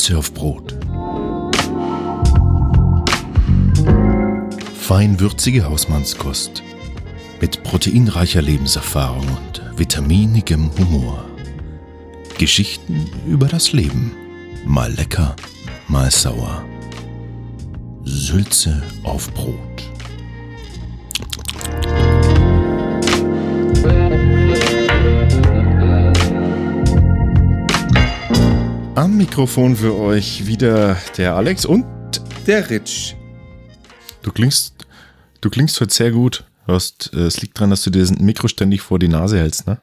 Sülze auf Brot. Feinwürzige Hausmannskost mit proteinreicher Lebenserfahrung und vitaminigem Humor. Geschichten über das Leben. Mal lecker, mal sauer. Sülze auf Brot. Am Mikrofon für euch wieder der Alex und der Rich. Du klingst, du klingst heute sehr gut. Hast, äh, es liegt daran, dass du dir das Mikro ständig vor die Nase hältst, ne?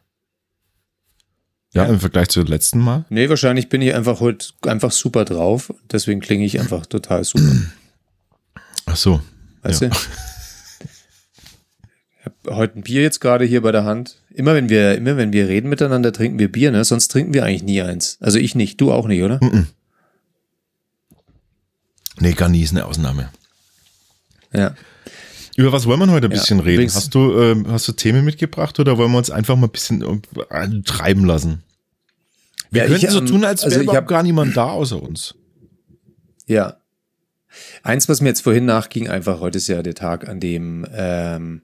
Ja, Ja. im Vergleich zu letzten Mal. Nee, wahrscheinlich bin ich einfach heute einfach super drauf. Deswegen klinge ich einfach total super. Ach so. Weißt Ja. du? Ich habe heute ein Bier jetzt gerade hier bei der Hand. Immer wenn wir, immer wenn wir reden miteinander, trinken wir Bier, ne? Sonst trinken wir eigentlich nie eins. Also ich nicht, du auch nicht, oder? Nee, gar nie ist eine Ausnahme. Ja. Über was wollen wir heute ein Ja, bisschen reden? Hast du, ähm, hast du Themen mitgebracht oder wollen wir uns einfach mal ein bisschen äh, treiben lassen? Wir Ja, können ich, so ähm, tun, als wäre also überhaupt hab- gar niemand da außer uns. Ja. Eins, was mir jetzt vorhin nachging, einfach heute ist ja der Tag, an dem ähm,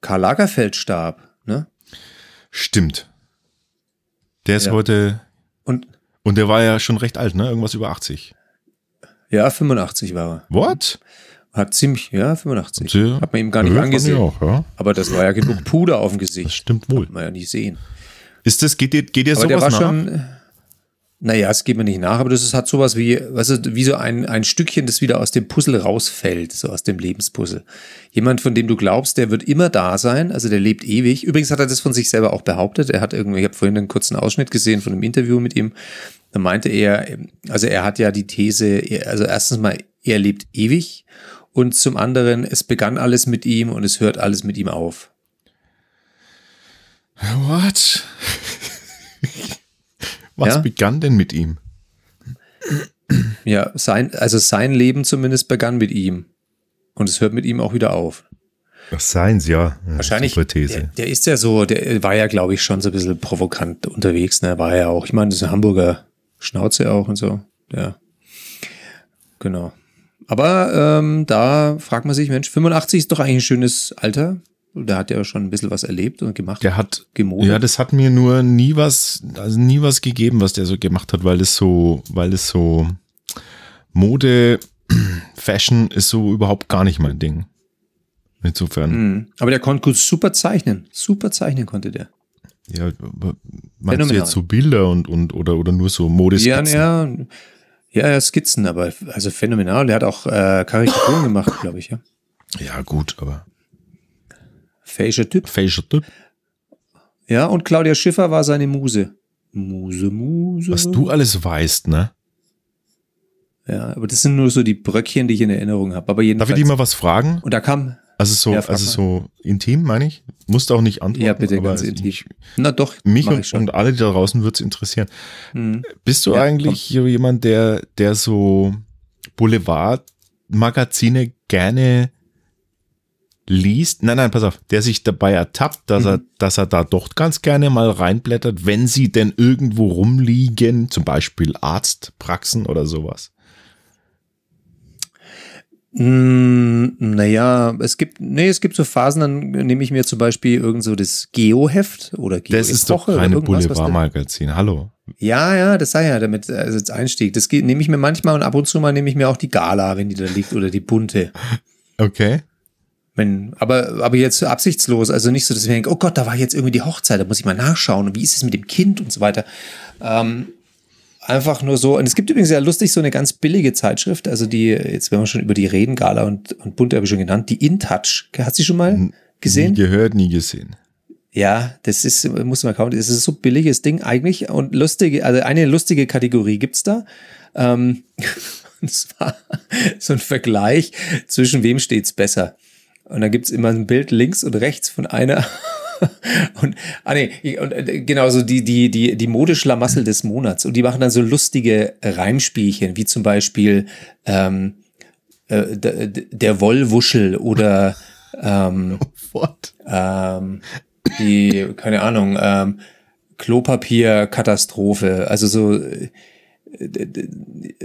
Karl Lagerfeld starb, ne? Stimmt. Der ist Ja. heute, Und und der war ja schon recht alt, ne? Irgendwas über 80. ja, 85 war er. What? Hat ziemlich, ja, 85. Ja. Hat man ihm gar nicht angesehen. Auch, ja. Aber das war ja genug Puder auf dem Das Gesicht. stimmt wohl. Kann man ja nicht sehen. Ist das, geht dir, geht dir Aber der sowas war nach? schon, naja, es geht mir nicht nach, aber das ist, hat sowas wie, weißt du, wie so ein, ein Stückchen, das wieder aus dem Puzzle rausfällt, so aus dem Lebenspuzzle. Jemand, von dem du glaubst, der wird immer da sein, also der lebt ewig. Übrigens hat er das von sich selber auch behauptet. Er hat irgendwie, ich habe vorhin einen kurzen Ausschnitt gesehen von einem Interview mit ihm. Da meinte er, also er hat ja die These, also erstens mal, er lebt ewig und zum anderen, es begann alles mit ihm und es hört alles mit ihm auf. What? Was Ja? begann denn mit ihm? Ja, sein, also sein Leben zumindest begann mit ihm. Und es hört mit ihm auch wieder auf. Was seins, ja. Ja, Wahrscheinlich, der, der ist ja so, der war ja, glaube ich, schon so ein bisschen provokant unterwegs. Ne? War ja auch, ich meine, das ist ein Hamburger Schnauze auch und so. Ja. Genau. Aber ähm, da fragt man sich, Mensch, 85 ist doch eigentlich ein schönes Alter. Der hat ja schon ein bisschen was erlebt und gemacht. Der hat, Gemodert. ja, das hat mir nur nie was, also nie was gegeben, was der so gemacht hat, weil es so, weil es so Mode, Fashion ist so überhaupt gar nicht mein Ding. Insofern, Mhm. Aber der konnte gut super zeichnen. Super zeichnen konnte der. ja, meinst du jetzt so Bilder und, und, oder, oder nur so Ja, Modeskizzen? ja, ja, ja, Skizzen, aber also phänomenal. Der hat auch äh, Karikaturen gemacht, glaube ich, ja. Ja, gut, aber Fähischer Typ. Facial Typ. Ja, und Claudia Schiffer war seine Muse. Muse, Muse. Was du alles weißt, ne? Ja, aber das sind nur so die Bröckchen, die ich in Erinnerung habe. Aber Darf jedenfalls. ich dich mal was fragen? und da kam, Also so, Ja, also so intim, meine ich. Musst auch nicht antworten. ja bitte, aber ganz ich- intim. Na doch, Mich und, und alle, die da draußen wird es interessieren. Hm. Bist du Ja, eigentlich so jemand, der, der so Boulevardmagazine gerne liest? Nein, nein, pass auf, der sich dabei ertappt, dass Mhm. er, dass er da doch ganz gerne mal reinblättert, wenn sie denn irgendwo rumliegen, zum Beispiel Arztpraxen oder sowas. Mm, naja, es gibt, nee, es gibt so Phasen, dann nehme ich mir zum Beispiel irgend so das Geo-Heft oder Geo Das ist doch keine Boulevardmagazin. Hallo. Ja, ja, das sei ja damit, also als Einstieg. Das nehme ich mir manchmal und ab und zu mal nehme ich mir auch die Gala, wenn die da liegt, oder die bunte. Okay. Wenn, aber, aber jetzt absichtslos, also nicht so, dass ich mir denke, oh Gott, da war jetzt irgendwie die Hochzeit, da muss ich mal nachschauen und wie ist es mit dem Kind und so weiter. Ähm, einfach nur so, und es gibt übrigens ja lustig so eine ganz billige Zeitschrift, also die, jetzt wenn wir schon über die reden, Gala und, und Bunte habe ich schon genannt, die InTouch. Hast du die schon mal gesehen? Nie gehört, nie gesehen. Ja, das ist, muss man kaum, das ist so ein billiges Ding eigentlich und lustige, also eine lustige Kategorie gibt's da. Ähm, und zwar so ein Vergleich zwischen wem steht's besser. Und da gibt's immer ein Bild links und rechts von einer. Und, ah nee, und äh, genau so die, die, die, die Modeschlamassel des Monats. Und die machen dann so lustige Reimspielchen, wie zum Beispiel ähm, äh, der Wollwuschel oder ähm, What? ähm, die, keine Ahnung, ähm, Klopapierkatastrophe. Also so,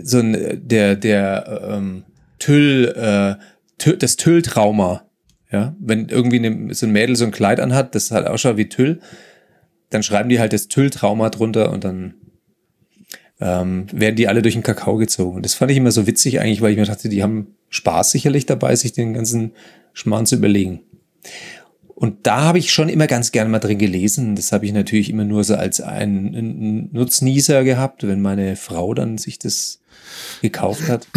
so ein, der, der ähm, Tüll, äh, Tüll, das Tülltrauma. Ja, wenn irgendwie eine, so ein Mädel so ein Kleid anhat, das halt ausschaut wie Tüll, dann schreiben die halt das Tülltrauma drunter und dann ähm, werden die alle durch den Kakao gezogen. Und das fand ich immer so witzig eigentlich, weil ich mir dachte, die haben Spaß sicherlich dabei, sich den ganzen Schmarrn zu überlegen. Und da habe ich schon immer ganz gerne mal drin gelesen. Das habe ich natürlich immer nur so als einen Nutznießer gehabt, wenn meine Frau dann sich das gekauft hat.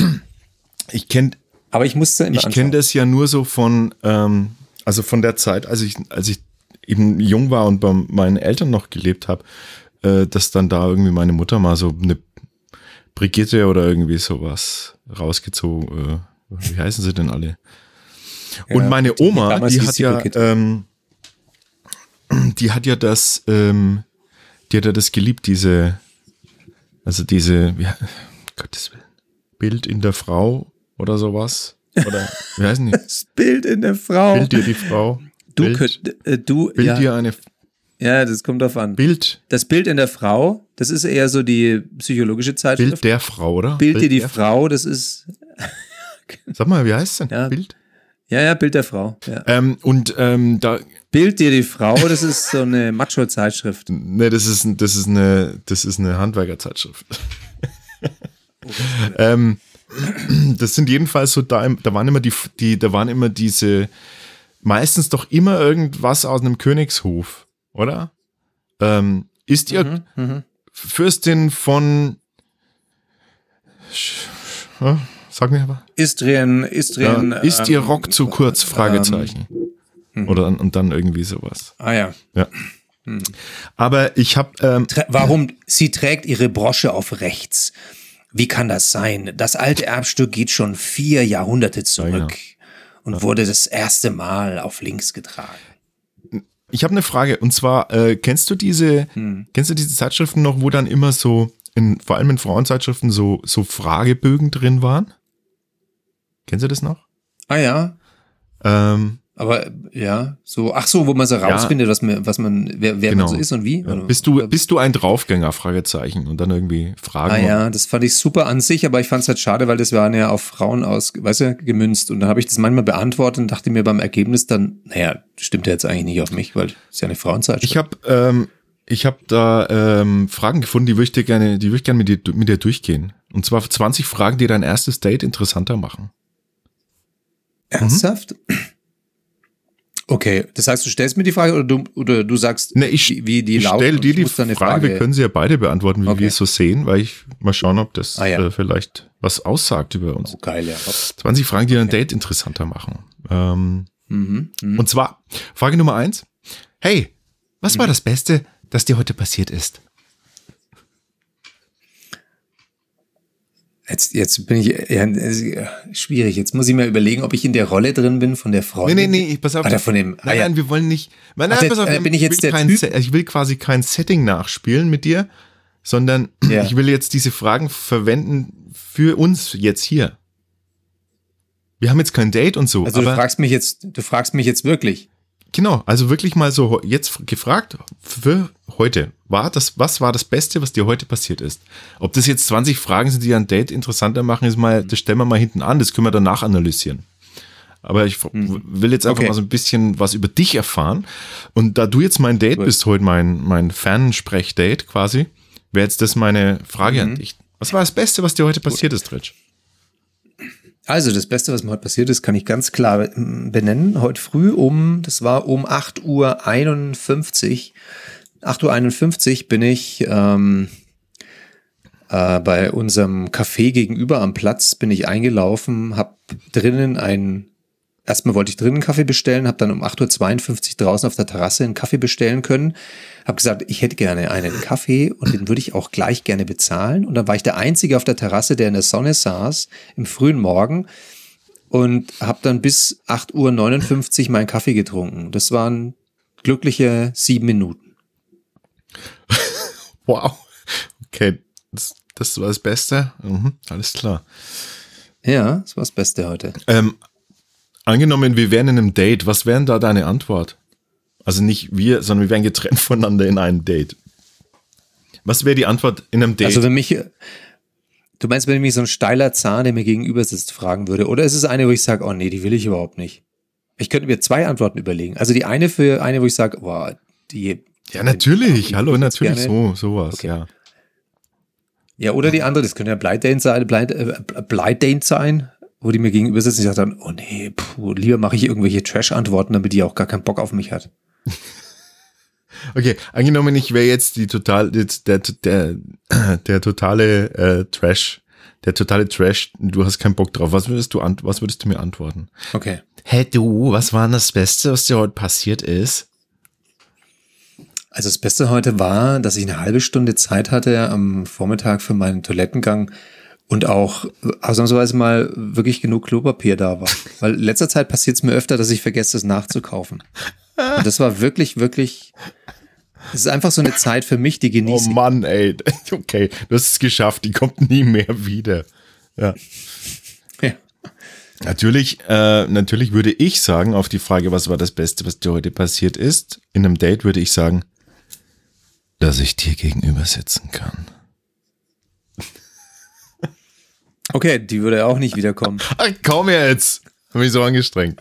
Ich kenne aber ich musste immer Ich kenne das ja nur so von, ähm, also von der Zeit, als ich, als ich eben jung war und bei meinen Eltern noch gelebt habe, äh, dass dann da irgendwie meine Mutter mal so eine Brigitte oder irgendwie sowas rausgezogen. Äh, wie heißen sie denn alle? Und ja, meine Oma, die, die hat ja, ähm, die hat ja das, ähm, die hat ja das geliebt, diese, also diese, wie, Gottes Willen, Bild in der Frau oder sowas. Oder wie heißen die? Das Bild in der Frau. Bild dir die Frau. Du, Bild, könnt, äh, du Bild ja. dir eine. Ja, das kommt drauf an. Bild. Das Bild in der Frau, das ist eher so die psychologische Zeitschrift. Bild der Frau, oder? Bild, Bild dir die Frau, das ist. Sag mal, wie heißt es denn? Ja. Bild? Ja, ja, Bild der Frau. Ja. Ähm, und ähm, da. Bild dir die Frau, das ist so eine Macho-Zeitschrift. Nee, das ist, das ist eine, das ist eine Handwerkerzeitschrift. Oh, ähm, das sind jedenfalls so, da, da waren immer die, die, da waren immer diese, meistens doch immer irgendwas aus einem Königshof, oder? Ähm, ist ihr mhm, mhm. Fürstin von Sag mir aber. Istrien, Istrien. Ja, ist ihr Rock zu kurz? Ähm, Fragezeichen. Ähm, Oder und dann irgendwie sowas. Ah ja. Ja. Hm. Aber ich habe. Ähm, Warum sie trägt ihre Brosche auf rechts? Wie kann das sein? Das alte Erbstück geht schon vier Jahrhunderte zurück ja, und ja. wurde das erste Mal auf links getragen. Ich habe eine Frage und zwar äh, kennst du diese hm. kennst du diese Zeitschriften noch, wo dann immer so in vor allem in Frauenzeitschriften so so Fragebögen drin waren? Kennst du das noch? Ah ja. Ähm, aber ja, so, ach so, wo man so rausfindet, ja, was man, was man, wer, wer genau. man so ist und wie. Ja. Bist du, bist du ein Draufgänger? Fragezeichen und dann irgendwie Fragen. Ah ja, das fand ich super an sich, aber ich fand es halt schade, weil das waren ja auf Frauen aus, weißt du, gemünzt und dann habe ich das manchmal beantwortet und dachte mir beim Ergebnis dann, naja, stimmt ja jetzt eigentlich nicht auf mich, weil es ist ja eine Frauenzeit. Ich habe, ähm, ich habe da ähm, Fragen gefunden, die würde ich dir gerne, die würde ich gerne mit dir, mit dir durchgehen. Und zwar 20 Fragen, die dein erstes Date interessanter machen. Ernsthaft? Mhm. Okay, das heißt, du stellst mir die Frage oder du, oder du sagst, ne, ich, wie die ich stelle dir die Frage, Frage, wir können sie ja beide beantworten, wie okay. wir es so sehen, weil ich mal schauen, ob das ah, ja. äh, vielleicht was aussagt über uns. Oh, geil, ja. 20 Fragen, die okay. ein Date interessanter machen. Ähm, mhm, mh. Und zwar, Frage Nummer eins. Hey, was mhm. war das Beste, das dir heute passiert ist? Jetzt, jetzt bin ich ja, schwierig. Jetzt muss ich mir überlegen, ob ich in der Rolle drin bin von der Freundin. Nee, nee, nee, pass auf. Oder von dem, nein, ah, ja. nein, wir wollen nicht. Nein, nein, Ach, pass auf, äh, bin ich jetzt der kein, typ? Ich will quasi kein Setting nachspielen mit dir, sondern ja. ich will jetzt diese Fragen verwenden für uns jetzt hier. Wir haben jetzt kein Date und so. Also du fragst mich jetzt, du fragst mich jetzt wirklich. Genau, also wirklich mal so jetzt gefragt für heute. War das, was war das Beste, was dir heute passiert ist? Ob das jetzt 20 Fragen sind, die ein Date interessanter machen, ist mal, das stellen wir mal hinten an, das können wir danach analysieren. Aber ich mhm. will jetzt einfach okay. mal so ein bisschen was über dich erfahren. Und da du jetzt mein Date Gut. bist, heute mein, mein Fernsprech-Date quasi, wäre jetzt das meine Frage mhm. an dich. Was war das Beste, was dir heute passiert Gut. ist, Rich? Also, das Beste, was mir heute passiert ist, kann ich ganz klar benennen. Heute früh um, das war um 8 Uhr 51, 8 Uhr bin ich ähm, äh, bei unserem Café gegenüber am Platz, bin ich eingelaufen, habe drinnen ein erstmal wollte ich drinnen Kaffee bestellen, habe dann um 8.52 Uhr draußen auf der Terrasse einen Kaffee bestellen können. Habe gesagt, ich hätte gerne einen Kaffee und den würde ich auch gleich gerne bezahlen. Und dann war ich der Einzige auf der Terrasse, der in der Sonne saß, im frühen Morgen und habe dann bis 8.59 Uhr meinen Kaffee getrunken. Das waren glückliche sieben Minuten. wow. Okay, das, das war das Beste. Mhm, alles klar. Ja, das war das Beste heute. Ähm, Angenommen, wir wären in einem Date, was wären da deine Antwort? Also nicht wir, sondern wir wären getrennt voneinander in einem Date. Was wäre die Antwort in einem Date? Also für mich, Du meinst, wenn mich so ein steiler Zahn, der mir gegenüber sitzt, fragen würde? Oder ist es eine, wo ich sage, oh nee, die will ich überhaupt nicht? Ich könnte mir zwei Antworten überlegen. Also die eine für eine, wo ich sage, boah, die. Ja, natürlich. die- Hallo, natürlich gerne. so, sowas, Okay. ja. Ja, oder die andere, das könnte ja Blind Date sein, Blind, äh, Blind Date sein, wo die mir gegenüber sitzt und ich sage dann, oh nee, puh, lieber mache ich irgendwelche Trash-Antworten, damit die auch gar keinen Bock auf mich hat. Okay, angenommen, ich wäre jetzt die total, jetzt der, der, der totale äh, Trash, der totale Trash, du hast keinen Bock drauf. Was würdest du, was würdest du mir antworten? Okay. Hey du, was war denn das Beste, was dir heute passiert ist? Also das Beste heute war, dass ich eine halbe Stunde Zeit hatte am Vormittag für meinen Toilettengang und auch ausnahmsweise mal wirklich genug Klopapier da war. Weil in letzter Zeit passiert es mir öfter, dass ich vergesse, es nachzukaufen. Und das war wirklich, wirklich, es ist einfach so eine Zeit für mich, die Oh genieße ich. Mann, ey. Okay, hast es geschafft, die kommt nie mehr wieder. Ja. Ja. Natürlich, äh, natürlich würde ich sagen, auf die Frage, was war das Beste, was dir heute passiert ist, in einem Date würde ich sagen, dass ich dir gegenüber sitzen kann. Okay, die würde auch nicht wiederkommen. Ach, komm jetzt! Hab mich so angestrengt.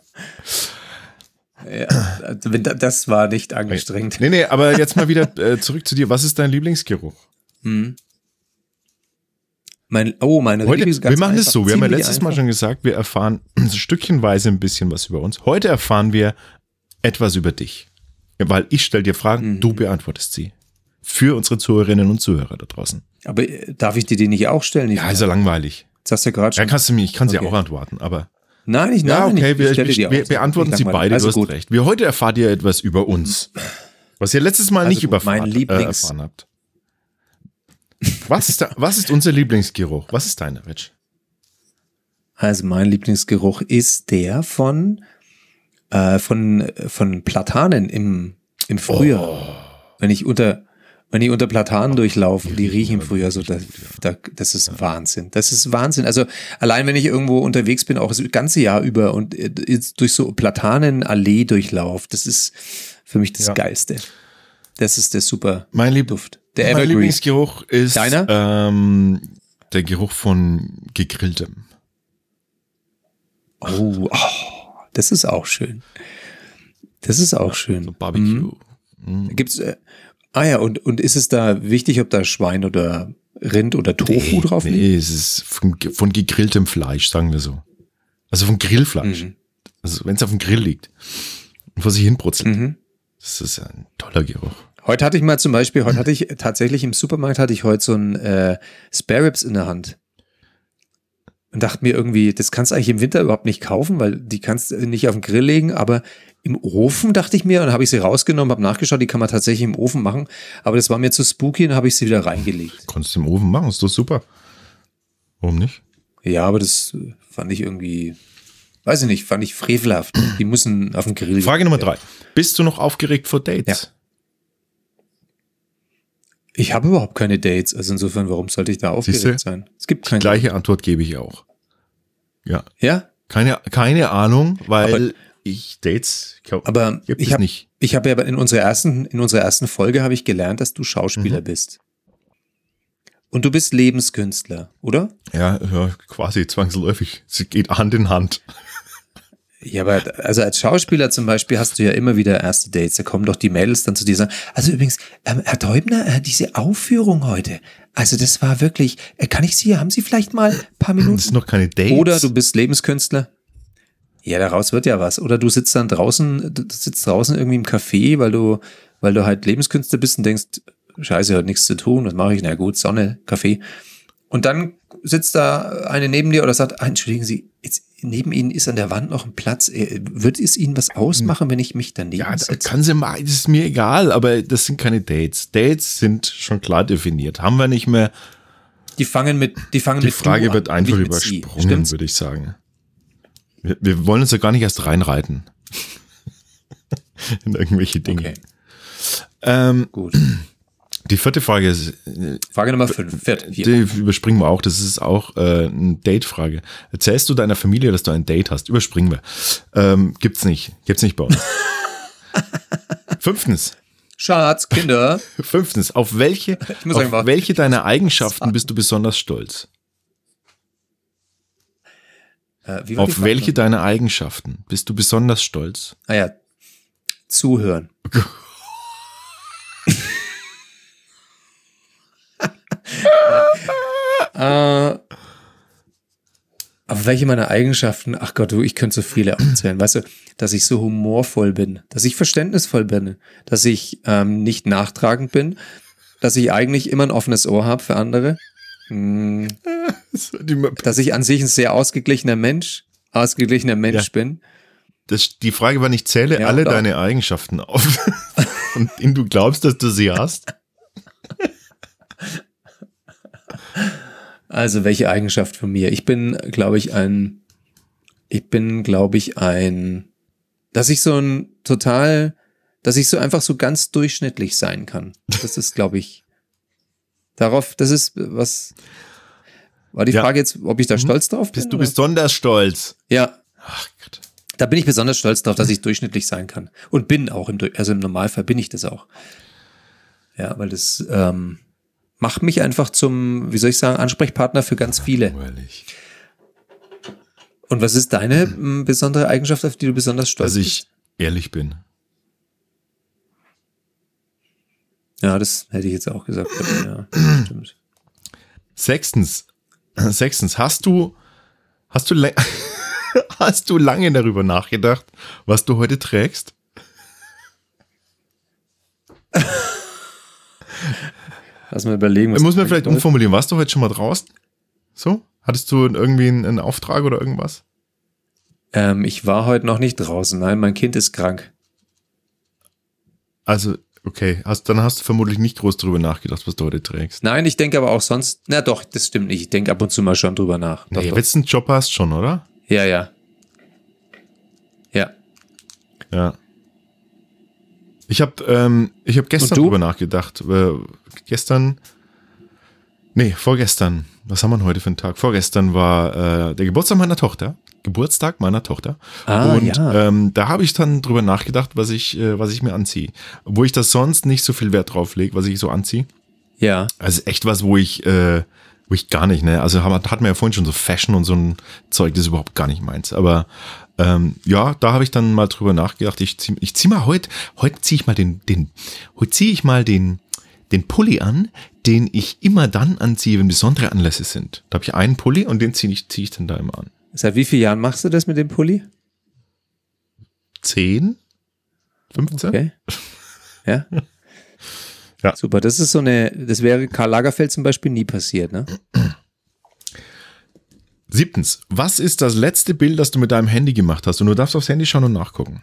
Ja, also das war nicht angestrengt. Nee, nee, aber jetzt mal wieder äh, zurück zu dir. Was ist dein Lieblingsgeruch? Mein, oh, meine Heute, Lieblings- wir machen einfach, so. Wir haben ja letztes Mal einfach. schon gesagt, wir erfahren stückchenweise ein bisschen was über uns. Heute erfahren wir etwas über dich. Weil ich stelle dir Fragen, Mhm. du beantwortest sie. Für unsere Zuhörerinnen und Zuhörer da draußen. Aber äh, darf ich dir die nicht auch stellen? Ja, ist ja langweilig. Das hast du ja gerade Ja, schon. kannst du mir, ich kann sie Okay. auch antworten, aber. nein, ich, Ja, nein, okay, ich, wir, ich wir, wir beantworten sie beide, Also du hast gut. recht. Wir heute erfahrt ihr etwas über uns. Was ihr letztes Mal Also nicht gut, überfahren, mein äh, Lieblings- erfahren habt. Was ist, da, was ist unser Lieblingsgeruch? Was ist deiner, Rich? Also mein Lieblingsgeruch ist der von, äh, von, von Platanen im, im Frühjahr. Oh. Wenn ich unter, wenn ich unter Platanen durchlaufe, die riechen im Frühjahr so, das, da, das ist Wahnsinn. Das ist Wahnsinn. Also allein wenn ich irgendwo unterwegs bin, auch das ganze Jahr über und äh, durch so Platanenallee durchlaufe, das ist für mich das Ja. Geilste. Das ist der super Mein, Lieb Duft. Der mein. Lieblingsgeruch ist Deiner? Ähm, der Geruch von gegrilltem. Oh, oh, das ist auch schön. Das ist auch schön. Barbecue. Gibt's, äh, ah ja, und, und ist es da wichtig, ob da Schwein oder Rind oder Tofu drauf liegt? Nee, es ist von, von gegrilltem Fleisch, sagen wir so. Also von Grillfleisch. Mhm. Also wenn es auf dem Grill liegt und vor sich hin brutzelt. Mhm. Das ist ein toller Geruch. Heute hatte ich mal zum Beispiel, heute hatte ich tatsächlich im Supermarkt hatte ich heute so ein äh, Spare Ribs in der Hand. Und dachte mir irgendwie, das kannst du eigentlich im Winter überhaupt nicht kaufen, weil die kannst du nicht auf den Grill legen, aber im Ofen dachte ich mir, und dann habe ich sie rausgenommen, habe nachgeschaut, die kann man tatsächlich im Ofen machen, aber das war mir zu spooky und habe ich sie wieder reingelegt. Konntest du im Ofen machen, ist doch super. Warum nicht? Ja, aber das äh, fand ich irgendwie, weiß ich nicht, fand ich frevelhaft. Die müssen auf den Grill. Frage Nummer drei. Bist du noch aufgeregt vor Dates? Ich habe überhaupt keine Dates, also insofern, warum sollte ich da aufgeregt Siehste? sein? Es gibt keine. Gleiche Antwort gebe ich auch. Ja. Ja, Keine, keine Ahnung, weil Aber- ich Dates glaub, aber gibt ich es habe nicht. ich habe ja in unserer ersten in unserer ersten Folge habe ich gelernt, dass du Schauspieler Mhm. bist. Und du bist Lebenskünstler, oder? Ja, ja, quasi zwangsläufig. Sie geht Hand in Hand. Ja, aber also als Schauspieler zum Beispiel hast du ja immer wieder erste Dates. Da kommen doch die Mädels dann zu dir und sagen, also übrigens, ähm, Herr Teubner, äh, diese Aufführung heute, also das war wirklich, äh, kann ich Sie, haben Sie vielleicht mal ein paar Das Minuten? sind noch keine Dates. Oder du bist Lebenskünstler. Ja, daraus wird ja was. Oder du sitzt dann draußen, du sitzt draußen irgendwie im Café, weil du, weil du halt Lebenskünstler bist und denkst, scheiße, hat nichts zu tun, was mache ich? Na gut, Sonne, Kaffee. Und dann sitzt da eine neben dir oder sagt, ah, entschuldigen Sie, jetzt neben Ihnen ist an der Wand noch ein Platz. Äh, Wird es Ihnen was ausmachen, wenn ich mich daneben Ja, setze? kann sie mal, das ist mir egal, aber das sind keine Dates. Dates sind schon klar definiert. Haben wir nicht mehr. Die fangen mit, die fangen Die mit Frage an, wird einfach übersprungen, würde ich sagen. Wir, wir wollen uns ja gar nicht erst reinreiten. In irgendwelche Dinge. Okay, Ähm, gut. Die vierte Frage ist, Frage Nummer fünf. Viert, vier. die überspringen wir auch. Das ist auch äh, eine Date-Frage. Erzählst du deiner Familie, dass du ein Date hast? Überspringen wir. Ähm, gibt's nicht. Gibt's nicht bei uns. Fünftens. Schatz, Kinder. Fünftens. Auf welche, auf welche deiner Eigenschaften bist du besonders stolz? Äh, Auf welche deiner Eigenschaften bist du besonders stolz? Ah ja, zuhören. Äh, auf welche meiner Eigenschaften? Ach Gott, du, ich könnte so viele aufzählen. Weißt du, dass ich so humorvoll bin, dass ich verständnisvoll bin, dass ich ähm, nicht nachtragend bin, dass ich eigentlich immer ein offenes Ohr habe für andere, mm, dass ich an sich ein sehr ausgeglichener Mensch, ausgeglichener Mensch Ja. bin. Das, die Frage war nicht, zähle Ja, alle deine Eigenschaften auf, denen du glaubst, dass du sie hast. Also welche Eigenschaft von mir? Ich bin, glaube ich, ein, ich bin, glaube ich, ein, dass ich so ein total, dass ich so einfach so ganz durchschnittlich sein kann. Das ist, glaube ich, darauf, das ist was, war die Ja. Frage jetzt, ob ich da stolz drauf bin? Bist du oder? besonders stolz? Ja, Ach Gott. da bin ich besonders stolz drauf, dass ich durchschnittlich sein kann. Und bin auch im, also im Normalfall bin ich das auch. Ja, weil das ähm, macht mich einfach zum, wie soll ich sagen, Ansprechpartner für ganz viele. Langweilig. Und was ist deine besondere Eigenschaft, auf die du besonders stolz Dass ich ehrlich bin. bist? Ja, das hätte ich jetzt auch gesagt. Ja, stimmt. Sechstens, sechstens, hast du, hast du, hast du lange darüber nachgedacht, was du heute trägst? Lass mal überlegen. was Muss man vielleicht umformulieren. Warst du heute schon mal draußen? So? Hattest du irgendwie einen, einen Auftrag oder irgendwas? Ähm, ich war heute noch nicht draußen. Nein, mein Kind ist krank. Also, okay, hast, dann hast du vermutlich nicht groß darüber nachgedacht, was du heute trägst. Nein, ich denke aber auch sonst. Na doch, das stimmt nicht. Ich denke ab und zu mal schon drüber nach. Doch, Nee, doch. du einen Job hast, schon, oder? Ja, ja. Ja. Ja. Ich habe ähm, ich hab gestern drüber nachgedacht. Äh, gestern, nee, vorgestern. Was haben wir heute für einen Tag? Vorgestern war äh, der Geburtstag meiner Tochter. Geburtstag meiner Tochter. Ah, und ja. ähm, da habe ich dann drüber nachgedacht, was ich, äh, was ich mir anziehe. Wo ich das sonst nicht so viel Wert drauf lege, was ich so anziehe. Ja. Also echt was, wo ich, äh, wo ich gar nicht, ne? Also hat, hat man ja vorhin schon so Fashion und so ein Zeug, das ist überhaupt gar nicht meins. Aber ähm, ja, da habe ich dann mal drüber nachgedacht. Ich zieh, ich zieh mal heute, heute ziehe ich mal den, den, heute ziehe ich mal den, den Pulli an, den ich immer dann anziehe, wenn besondere Anlässe sind. Da habe ich einen Pulli und den ziehe ich, zieh ich dann da immer an. Seit wie vielen Jahren machst du das mit dem Pulli? Zehn? 15? Okay. Ja. Ja. Super. Das ist so eine, das wäre Karl Lagerfeld zum Beispiel nie passiert, ne? Siebtens, was ist das letzte Bild, das du mit deinem Handy gemacht hast? Und du darfst aufs Handy schauen und nachgucken.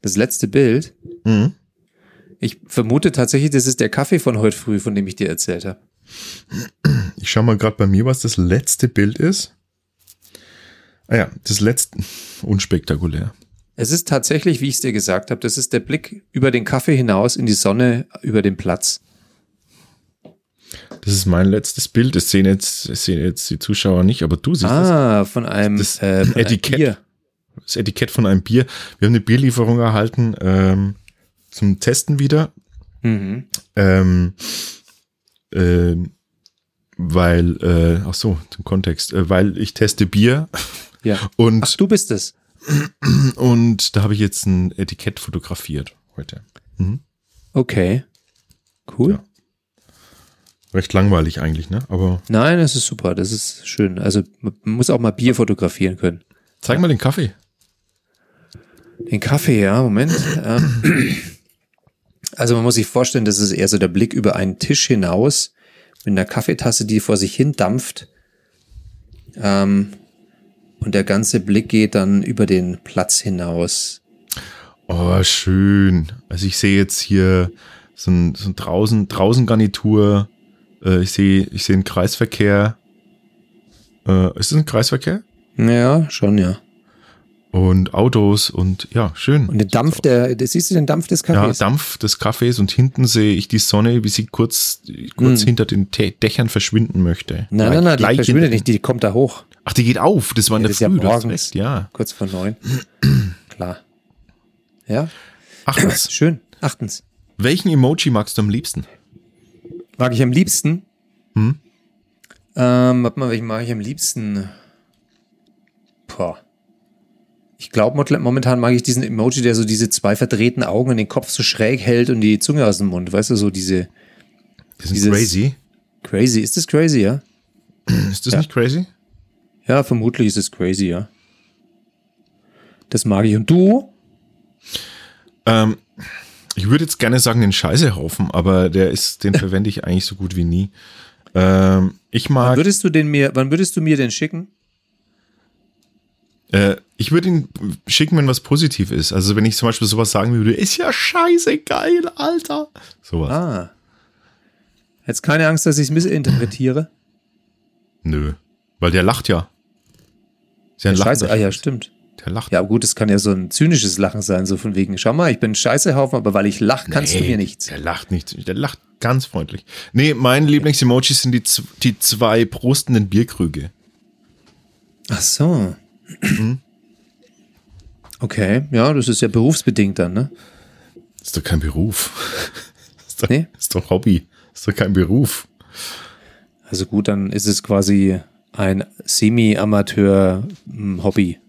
Das letzte Bild. Mhm. Ich vermute tatsächlich, das ist der Kaffee von heute früh, von dem ich dir erzählt habe. Ich schau mal gerade bei mir, was das letzte Bild ist. Ah ja, das letzte, unspektakulär. Es ist tatsächlich, wie ich es dir gesagt habe, das ist der Blick über den Kaffee hinaus in die Sonne über den Platz. Das ist mein letztes Bild. Das sehen jetzt, das sehen jetzt die Zuschauer nicht, aber du siehst das. Ah, von einem, Das äh, von einem Etikett. Bier. Das Etikett von einem Bier. Wir haben eine Bierlieferung erhalten ähm, zum Testen wieder. Mhm. Ähm, ähm, weil, äh, ach so, zum Kontext, äh, weil ich teste Bier Ja. und, Ach, du bist es. und da habe ich jetzt ein Etikett fotografiert heute. Okay. Cool. Ja. Recht langweilig eigentlich, ne? Aber Nein, das ist super. Das ist schön. Also man muss auch mal Bier fotografieren können. zeig mal den Kaffee. Den Kaffee, ja, Moment. Ähm, Also man muss sich vorstellen, das ist eher so der Blick über einen Tisch hinaus mit einer Kaffeetasse, die vor sich hin dampft. Ähm, und der ganze Blick geht dann über den Platz hinaus. Oh, schön. Also ich sehe jetzt hier so ein, so ein draußen, draußen Garnitur. Äh, ich sehe, ich sehe einen Kreisverkehr. Äh, ist das ein Kreisverkehr? Ja, schon, ja. Und Autos und ja, schön. Und den Dampf der, siehst du den Dampf des ja, Kaffees? Dampf des Kaffees und hinten sehe ich die Sonne, wie sie kurz, kurz hinter den Tä- Dächern verschwinden möchte. Hm. nein, nein, nein, die verschwindet nicht, die kommt da hoch. Ach, die geht auf. Das war in Ja, der das ist ja Früh. du hast morgens. recht, ja. Kurz vor neun. Klar. Ja, Ach was. schön. Achtens. Welchen Emoji magst du am liebsten? Mag ich am liebsten? Hm? Ähm, warte mal, welchen mag ich am liebsten? Boah. Ich glaube, momentan mag ich diesen Emoji, der so diese zwei verdrehten Augen in den Kopf so schräg hält und die Zunge aus dem Mund. Weißt du, so diese. Das ist crazy. Crazy. Ist das crazy, ja? Ist das ja. nicht crazy? Ja, vermutlich ist es crazy, ja. Das mag ich. Und du? Ähm, ich würde jetzt gerne sagen den Scheißehaufen, aber der ist, den verwende ich eigentlich so gut wie nie. Ähm, ich mag. Wann würdest du den mir, wann würdest du mir den schicken? Äh, ich würde ihn schicken, wenn was positiv ist. Also wenn ich zum Beispiel sowas sagen würde, ist ja scheiße geil, Alter. Sowas. Ah. Jetzt keine Angst, dass ich es missinterpretiere? Nö. Weil der lacht ja. Ist ja ein Scheiße, ah ja, stimmt. Der lacht. Ja, gut, es kann ja so ein zynisches Lachen sein, so von wegen, schau mal, ich bin ein Scheißehaufen, aber weil ich lache, kannst nee, du mir nichts. Der lacht nicht, der lacht ganz freundlich. Nee, mein Lieblings-Emoji sind die, die zwei prostenden Bierkrüge. Ach so. Mhm. Okay, ja, das ist ja berufsbedingt dann, ne? Ist doch kein Beruf. ist, doch, nee? ist doch Hobby. Ist doch kein Beruf. Also gut, dann ist es quasi ein Semi-Amateur-Hobby.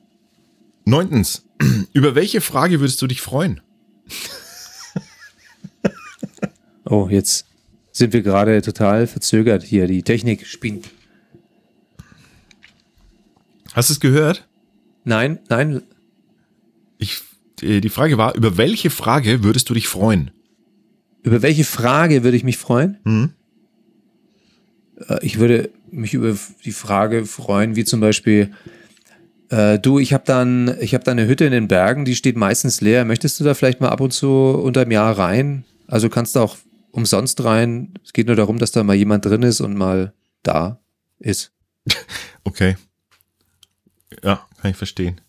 Neuntens, über welche Frage würdest du dich freuen? oh, jetzt sind wir gerade total verzögert hier. Die Technik spinnt. Hast du es gehört? Nein, nein. Ich, die Frage war, über welche Frage würdest du dich freuen? Über welche Frage würde ich mich freuen? Mhm. Ich würde mich über die Frage freuen, wie zum Beispiel, äh, du, ich habe dann, ich habe da eine Hütte in den Bergen, die steht meistens leer. Möchtest du da vielleicht mal ab und zu unter dem Jahr rein? Also kannst du auch umsonst rein. Es geht nur darum, dass da mal jemand drin ist und mal da ist. Okay. Ja, kann ich verstehen.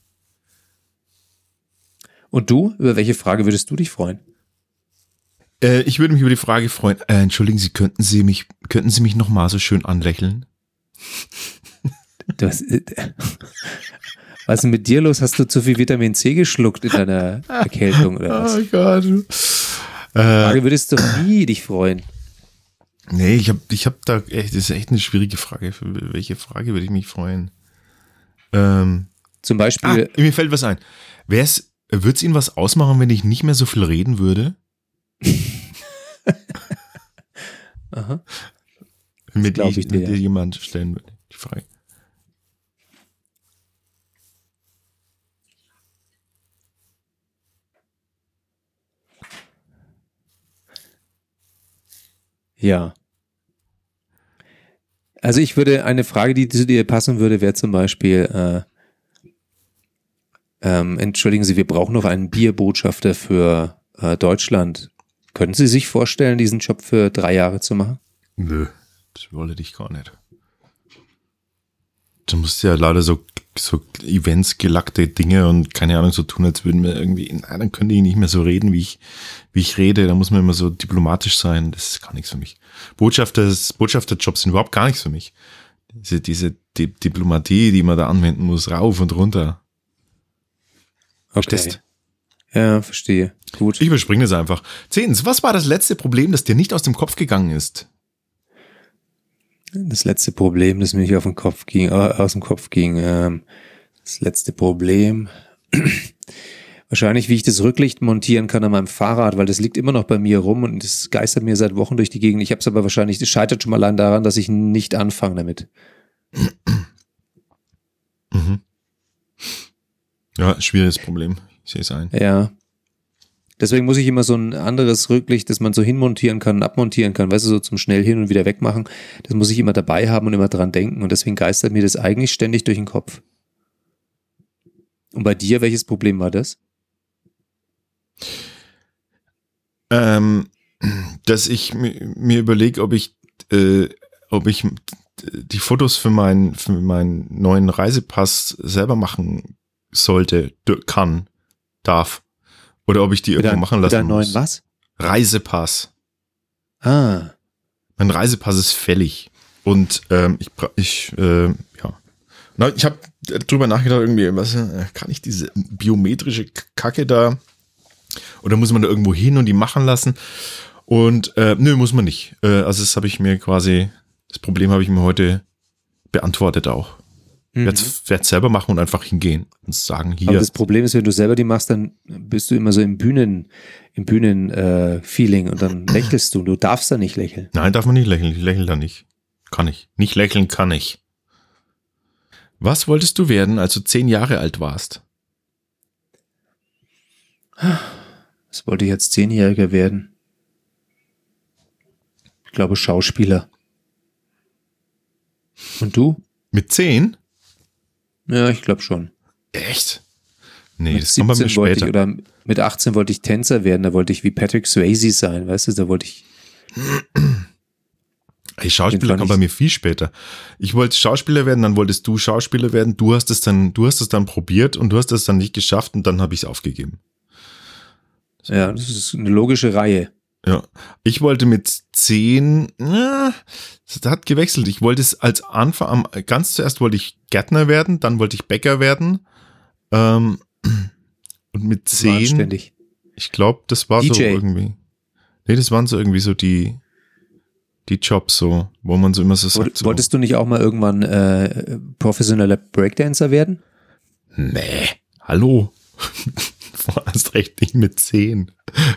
Und du, über welche Frage würdest du dich freuen? Äh, ich würde mich über die Frage freuen. Äh, entschuldigen Sie, könnten Sie mich, könnten Sie mich noch mal so schön anlächeln? Du hast, äh, was ist denn mit dir los? Hast du zu viel Vitamin C geschluckt in deiner Erkältung oder was? Oh Gott. Äh, Frage würdest du nie dich freuen? Nee, ich habe ich hab da echt, das ist echt eine schwierige Frage. Für welche Frage würde ich mich freuen? Ähm, Zum Beispiel. Ah, mir fällt was ein. Würde es Ihnen was ausmachen, wenn ich nicht mehr so viel reden würde? Aha. Mir die, ich dir, jemand stellen würde, die Frage. Ja. Also ich würde, eine Frage, die zu dir passen würde, wäre zum Beispiel, äh, ähm, entschuldigen Sie, wir brauchen noch einen Bierbotschafter für äh, Deutschland. Können Sie sich vorstellen, diesen Job für drei Jahre zu machen? Nö, das wolle ich gar nicht. Du musst ja leider so, so Events, gelackte Dinge und keine Ahnung so tun, als würden wir irgendwie, na, dann könnte ich nicht mehr so reden, wie ich, wie ich rede. Da muss man immer so diplomatisch sein. Das ist gar nichts für mich. Botschafter, Botschafterjobs sind überhaupt gar nichts für mich. Diese, diese Di Diplomatie, die man da anwenden muss, rauf und runter. Okay. Ja, verstehe. Gut. Ich überspringe das einfach. Zehntens, was war das letzte Problem, das dir nicht aus dem Kopf gegangen ist? Das letzte Problem, das mir nicht auf den Kopf ging, aus dem Kopf ging. Ähm, das letzte Problem. Wahrscheinlich, wie ich das Rücklicht montieren kann an meinem Fahrrad, weil das liegt immer noch bei mir rum und das geistert mir seit Wochen durch die Gegend. Ich habe es aber wahrscheinlich, das scheitert schon mal allein daran, dass ich nicht anfange damit. Mhm. Ja, schwieriges Problem. Ich sehe es ein. Ja. Deswegen muss ich immer so ein anderes Rücklicht, das man so hinmontieren kann, abmontieren kann, weißt du, so zum schnell hin und wieder wegmachen. Das muss ich immer dabei haben und immer dran denken. Und deswegen geistert mir das eigentlich ständig durch den Kopf. Und bei dir, welches Problem war das? Ähm, dass ich mir überlege, ob ich, äh, ob ich die Fotos für meinen für meinen neuen Reisepass selber machen sollte, kann, darf. Oder ob ich die irgendwo machen lassen deinen muss. neuen was? Reisepass. Ah. Mein Reisepass ist fällig. Und ähm, ich, ich äh, ja. Na, ich habe drüber nachgedacht, irgendwie, was äh, kann ich diese biometrische Kacke da oder muss man da irgendwo hin und die machen lassen? Und äh, nö, muss man nicht. Äh, also das habe ich mir quasi, das Problem habe ich mir heute beantwortet auch. Mhm. Werde selber machen und einfach hingehen und sagen hier. Aber das Problem ist, wenn du selber die machst, dann bist du immer so im Bühnen, im Bühnen-Feeling äh, und dann lächelst du. Du darfst da nicht lächeln. Nein, darf man nicht lächeln. Ich lächle da nicht. Kann ich. Nicht lächeln kann ich. Was wolltest du werden, als du zehn Jahre alt warst? Was wollte ich als Zehnjähriger werden? Ich glaube Schauspieler. Und du? Mit zehn? Ja, ich glaube schon. Echt? Nee, mit das kommt bei mir später. Ich, oder mit 18 wollte ich Tänzer werden, da wollte ich wie Patrick Swayze sein, weißt du, da wollte ich. Hey, Schauspieler kam bei mir viel später. Ich wollte Schauspieler werden, dann wolltest du Schauspieler werden. Du hast es dann, du hast es dann probiert und du hast es dann nicht geschafft und dann habe ich es aufgegeben. Ja, das ist eine logische Reihe. Ja, ich wollte mit zehn, na, das hat gewechselt. Ich wollte es als Anfang, ganz zuerst wollte ich Gärtner werden, dann wollte ich Bäcker werden. Ähm, und mit zehn, ich glaube, das war DJ. so irgendwie. Nee, das waren so irgendwie so die, die Jobs so, wo man so immer so sagt. So. Wolltest du nicht auch mal irgendwann äh, professioneller Breakdancer werden? Nee, hallo. Erst recht nicht mit zehn.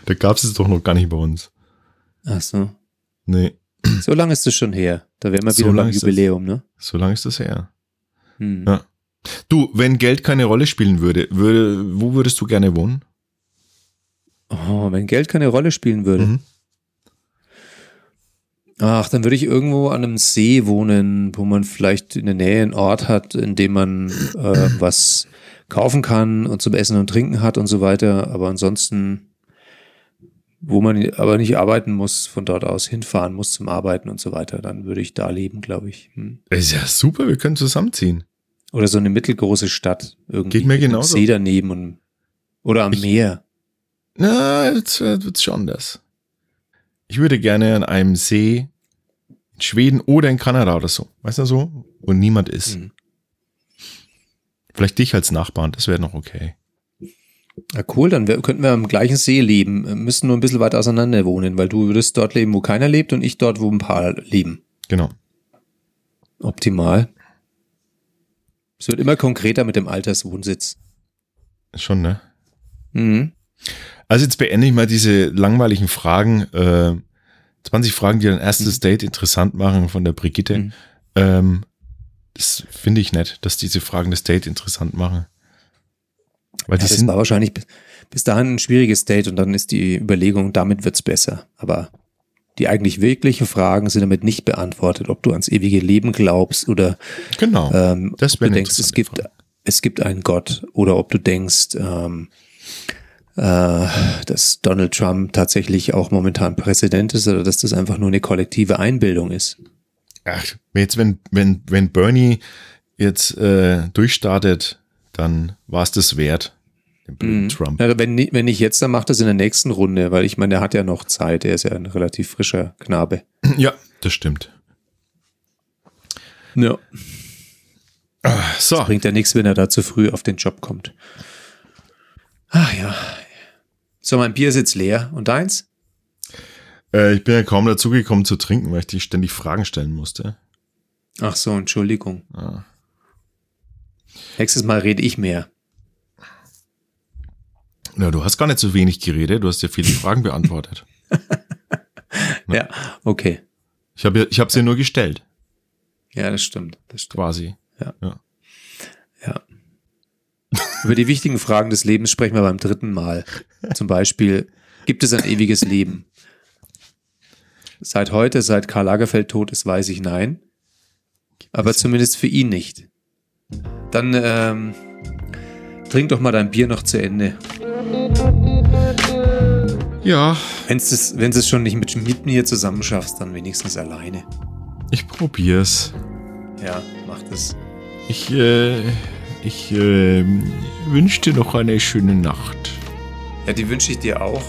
Da gab es es doch noch gar nicht bei uns. Ach so. Nee. So lange ist es schon her. Da wären wir wieder so beim Jubiläum, das, ne? So lange ist das her. Hm. Ja. Du, wenn Geld keine Rolle spielen würde, würde, wo würdest du gerne wohnen? Oh, wenn Geld keine Rolle spielen würde. Mhm. Ach, dann würde ich irgendwo an einem See wohnen, wo man vielleicht in der Nähe einen Ort hat, in dem man äh, was kaufen kann und zum Essen und Trinken hat und so weiter. Aber ansonsten, wo man aber nicht arbeiten muss, von dort aus hinfahren muss zum Arbeiten und so weiter, dann würde ich da leben, glaube ich. Hm. Ist ja super, wir können zusammenziehen. Oder so eine mittelgroße Stadt irgendwie. Geht mir genauso. See daneben und, oder am ich, Meer. Na, jetzt wird's schon das. Ich würde gerne an einem See in Schweden oder in Kanada oder so, weißt du so, wo niemand ist. Mhm. Vielleicht dich als Nachbarn, das wäre noch okay. Ja, cool, dann wär, könnten wir am gleichen See leben, müssen nur ein bisschen weiter auseinander wohnen, weil du würdest dort leben, wo keiner lebt und ich dort, wo ein paar leben. Genau. Optimal. Es wird immer konkreter mit dem Alterswohnsitz. Schon, ne? Mhm. Also jetzt beende ich mal diese langweiligen Fragen. Äh, 20 Fragen, die dein erstes mhm. Date interessant machen von der Brigitte. Mhm. Ähm, das finde ich nett, dass diese Fragen das Date interessant machen. Weil ja, die das sind war wahrscheinlich bis dahin ein schwieriges Date und dann ist die Überlegung, damit wird's besser. Aber die eigentlich wirklichen Fragen sind damit nicht beantwortet, ob du ans ewige Leben glaubst oder genau, ähm, ob du denkst, es gibt, es gibt einen Gott oder ob du denkst, ähm, äh, dass Donald Trump tatsächlich auch momentan Präsident ist oder dass das einfach nur eine kollektive Einbildung ist. Ach, jetzt, wenn, wenn, wenn Bernie jetzt äh, durchstartet, dann war es das wert. Mhm. Trump. Ja, wenn, wenn nicht jetzt, dann macht das in der nächsten Runde, weil ich meine, er hat ja noch Zeit. Er ist ja ein relativ frischer Knabe. Ja, das stimmt. Ja. Ah, so. Das bringt ja nichts, wenn er da zu früh auf den Job kommt. Ach ja, so, mein Bier ist jetzt leer. Und deins? Äh, ich bin ja kaum dazugekommen zu trinken, weil ich dich ständig Fragen stellen musste. Ach so, Entschuldigung. Ah. Nächstes Mal rede ich mehr. Na, du hast gar nicht so wenig geredet, du hast ja viele Fragen beantwortet. ja, okay. Ich habe ich hab sie nur gestellt. Ja, das stimmt. Das stimmt. Quasi. Ja. ja. ja. Über die wichtigen Fragen des Lebens sprechen wir beim dritten Mal. Zum Beispiel, gibt es ein ewiges Leben? Seit heute, seit Karl Lagerfeld tot ist, weiß ich nein. Aber zumindest für ihn nicht. Dann ähm, trink doch mal dein Bier noch zu Ende. Ja. Wenn du es schon nicht mit, mit mir zusammen schaffst, dann wenigstens alleine. Ich probier's. Ja, mach das. Ich, äh, ich äh, wünsche dir noch eine schöne Nacht. Ja, die wünsche ich dir auch.